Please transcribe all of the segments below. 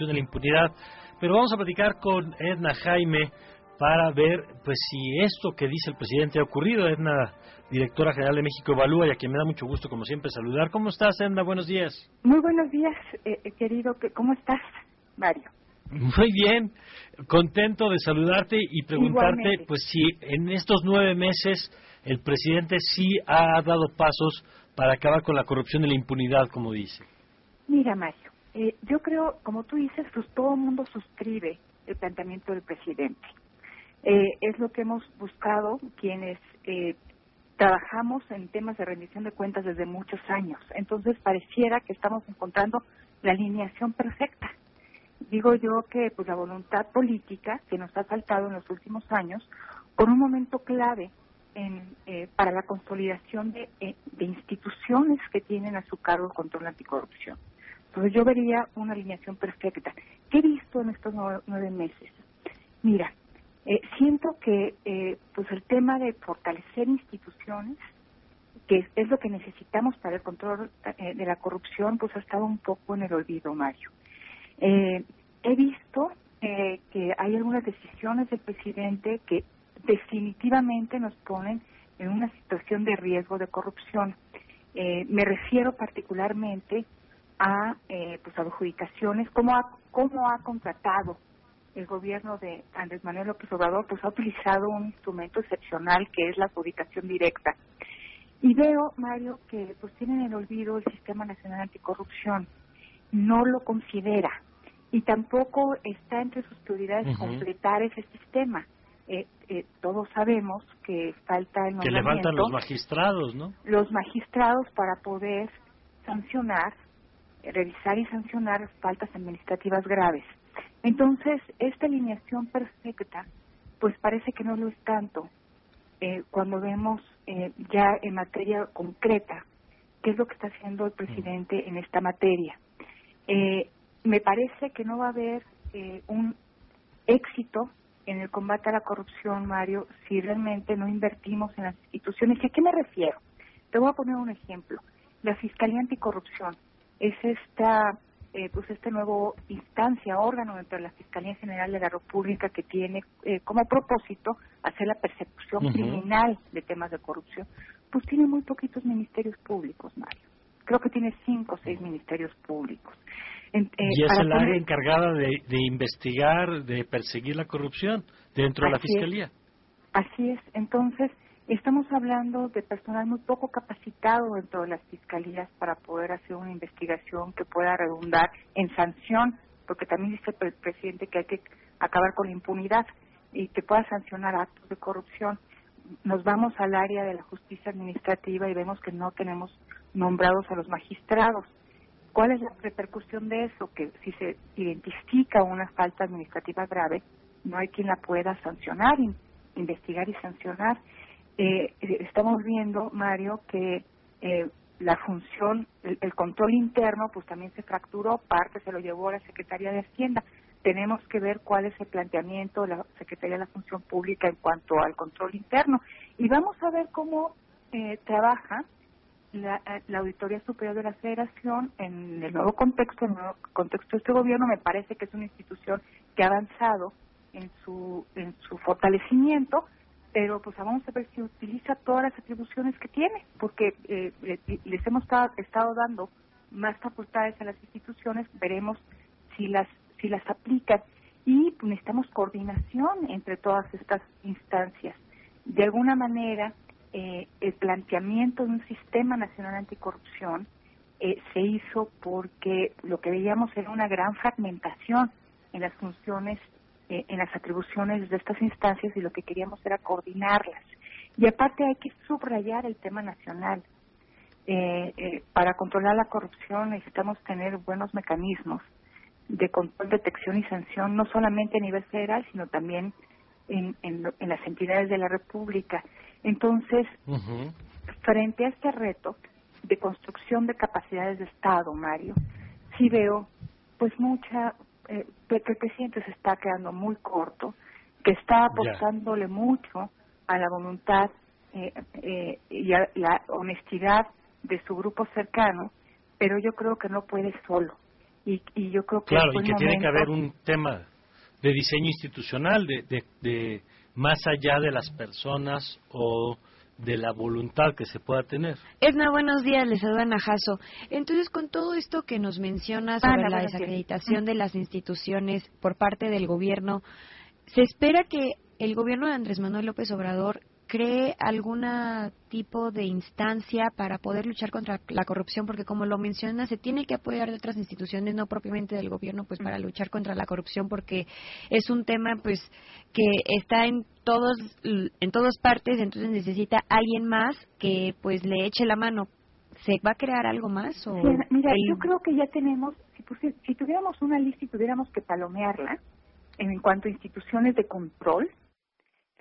de la impunidad. Pero vamos a platicar con Edna Jaime para ver pues si esto que dice el presidente ha ocurrido. Edna, directora general de México Evalúa, y a quien me da mucho gusto, como siempre, saludar. ¿Cómo estás, Edna? Buenos días. Muy buenos días, eh, eh querido. ¿Cómo estás, Mario? Muy bien, contento de saludarte y preguntarte, pues si en estos nueve meses el presidente sí ha dado pasos para acabar con la corrupción y la impunidad, como dice. Mira, Mario, eh, yo creo, como tú dices, pues todo el mundo suscribe el planteamiento del presidente. Eh, es lo que hemos buscado quienes eh, trabajamos en temas de rendición de cuentas desde muchos años. Entonces pareciera que estamos encontrando la alineación perfecta. Digo yo que pues la voluntad política que nos ha faltado en los últimos años, con un momento clave en, para la consolidación de, de instituciones que tienen a su cargo el control anticorrupción. Entonces yo vería una alineación perfecta. ¿Qué he visto en estos nueve, meses? Mira, eh, siento que eh, pues el tema de fortalecer instituciones, que es, lo que necesitamos para el control eh, de la corrupción, pues ha estado un poco en el olvido, Mario. he visto que hay algunas decisiones del presidente que definitivamente nos ponen en una situación de riesgo de corrupción. me refiero particularmente a eh, pues adjudicaciones, cómo ha, cómo ha contratado el gobierno de Andrés Manuel López Obrador, pues ha utilizado un instrumento excepcional que es la adjudicación directa. Y veo, Mario, que pues tienen en olvido el Sistema Nacional Anticorrupción, no lo considera y tampoco está entre sus prioridades completar ese sistema. Eh, eh, todos sabemos que falta el Que levantan los magistrados, ¿no? Los magistrados para poder sancionar revisar y sancionar faltas administrativas graves. Entonces, esta alineación perfecta, pues parece que no lo es tanto eh, cuando vemos eh, ya en materia concreta qué es lo que está haciendo el presidente en esta materia. Eh, me parece que no va a haber un éxito en el combate a la corrupción, Mario, si realmente no invertimos en las instituciones. ¿Y a qué me refiero? Te voy a poner un ejemplo. La Fiscalía Anticorrupción es esta eh, pues este nuevo instancia, órgano dentro de la Fiscalía General de la República que tiene eh, como propósito hacer la persecución criminal de temas de corrupción, pues tiene muy poquitos ministerios públicos, Mario. Creo que tiene cinco o seis ministerios públicos. Eh, y es el área encargada de, investigar, de perseguir la corrupción dentro de la Fiscalía. Así es. Entonces, Estamos hablando de personal muy poco capacitado dentro de las fiscalías para poder hacer una investigación que pueda redundar en sanción, porque también dice el presidente que hay que acabar con la impunidad y que pueda sancionar actos de corrupción. Nos vamos al área de la justicia administrativa y vemos que no tenemos nombrados a los magistrados. ¿Cuál es la repercusión de eso? Que si se identifica una falta administrativa grave, no hay quien la pueda sancionar, investigar y sancionar. Eh, estamos viendo, Mario, que eh, la función, el, control interno, pues también se fracturó, parte se lo llevó a la Secretaría de Hacienda. Tenemos que ver cuál es el planteamiento de la Secretaría de la Función Pública en cuanto al control interno. Y vamos a ver cómo eh, trabaja la, la, Auditoría Superior de la Federación en el nuevo contexto, en el nuevo contexto de este gobierno. Me parece que es una institución que ha avanzado en su, en su fortalecimiento pero pues vamos a ver si utiliza todas las atribuciones que tiene, porque eh, les hemos estado, dando más facultades a las instituciones, veremos si las si las aplican y necesitamos coordinación entre todas estas instancias. De alguna manera, eh, el planteamiento de un sistema nacional anticorrupción eh, se hizo porque lo que veíamos era una gran fragmentación en las funciones eh, en las atribuciones de estas instancias y lo que queríamos era coordinarlas. Y aparte hay que subrayar el tema nacional. Eh, eh, para controlar la corrupción necesitamos tener buenos mecanismos de control, detección y sanción, no solamente a nivel federal, sino también en, en, las entidades de la República. Entonces, frente a este reto de construcción de capacidades de Estado, Mario, sí veo pues mucha eh, que el presidente se está quedando muy corto, que está apostándole mucho a la voluntad eh, eh, y a la honestidad de su grupo cercano, pero yo creo que no puede solo. y, yo creo que claro y que tiene que haber un tema de diseño institucional de, de, de más allá de las personas o de la voluntad que se pueda tener. Edna, buenos días, les saluda Najaso. Entonces, con todo esto que nos menciona sobre la desacreditación de las instituciones por parte del gobierno, ¿se espera que el gobierno de Andrés Manuel López Obrador cree algún tipo de instancia para poder luchar contra la corrupción, porque como lo menciona, se tiene que apoyar de otras instituciones, no propiamente del gobierno, pues para luchar contra la corrupción, porque es un tema pues que está en todos en todas partes, entonces necesita alguien más que pues le eche la mano. ¿Se va a crear algo más? O mira, yo creo que ya tenemos, si, si tuviéramos una lista y tuviéramos que palomearla en cuanto a instituciones de control,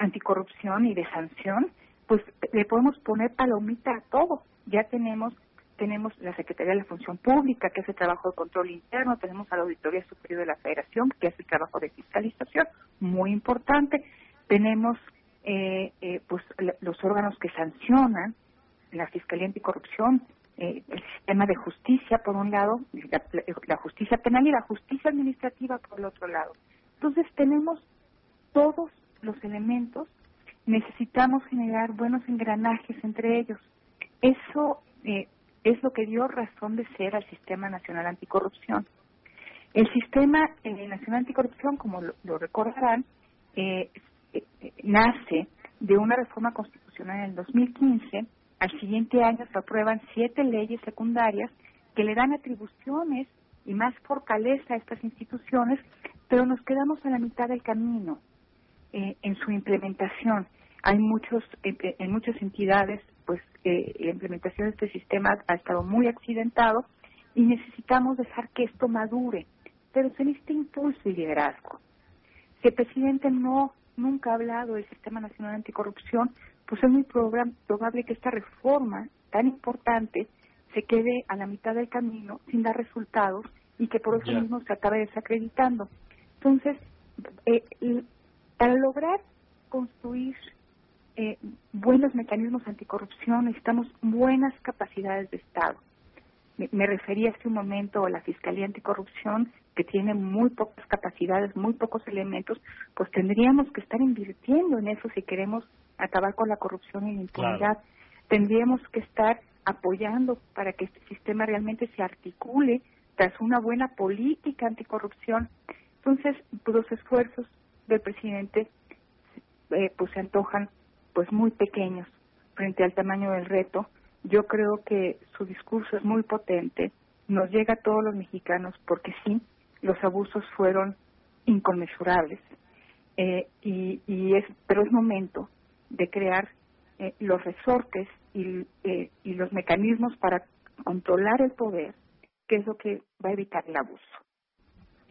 anticorrupción y de sanción, pues le podemos poner palomita a todo. Ya tenemos tenemos la Secretaría de la Función Pública, que hace trabajo de control interno, tenemos a la Auditoría Superior de la Federación, que hace trabajo de fiscalización, muy importante. Tenemos eh, eh, pues los órganos que sancionan, la Fiscalía Anticorrupción, eh, el sistema de justicia, por un lado, la, la justicia penal y la justicia administrativa, por el otro lado. Entonces tenemos todos los elementos, necesitamos generar buenos engranajes entre ellos. Eso eh, es lo que dio razón de ser al Sistema Nacional Anticorrupción. El Sistema eh, Nacional Anticorrupción, como lo, recordarán, eh, nace de una reforma constitucional en el 2015. Al siguiente año se aprueban siete leyes secundarias que le dan atribuciones y más fortaleza a estas instituciones, pero nos quedamos a la mitad del camino. Eh, en su implementación. Hay muchos, en muchas entidades, pues eh, la implementación de este sistema ha estado muy accidentado y necesitamos dejar que esto madure, pero se necesita impulso y liderazgo. Si el presidente no nunca ha hablado del Sistema Nacional Anticorrupción, pues es muy probable que esta reforma tan importante se quede a la mitad del camino sin dar resultados y que por eso mismo se acabe desacreditando. Entonces, eh, para lograr construir eh, buenos mecanismos anticorrupción necesitamos buenas capacidades de Estado. Me, refería hace un momento a la Fiscalía Anticorrupción, que tiene muy pocas capacidades, muy pocos elementos, pues tendríamos que estar invirtiendo en eso si queremos acabar con la corrupción y la impunidad. Tendríamos que estar apoyando para que este sistema realmente se articule tras una buena política anticorrupción. Entonces, los esfuerzos del presidente eh, pues se antojan pues muy pequeños frente al tamaño del reto. Yo creo que su discurso es muy potente, nos llega a todos los mexicanos porque sí, los abusos fueron inconmensurables eh, y, y, es pero es momento de crear eh, los resortes y, y los mecanismos para controlar el poder, que es lo que va a evitar el abuso.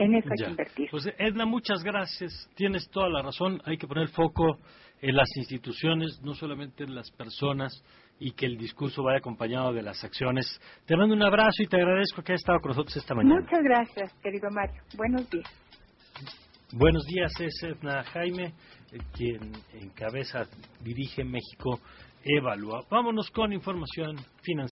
En eso hay que invertir. Pues Edna, muchas gracias. Tienes toda la razón. Hay que poner foco en las instituciones, no solamente en las personas, y que el discurso vaya acompañado de las acciones. Te mando un abrazo y te agradezco que hayas estado con nosotros esta mañana. Muchas gracias, querido Mario. Buenos días. Buenos días, es Edna Jaime, eh, quien encabeza, dirige México Evalúa. Vámonos con información financiera.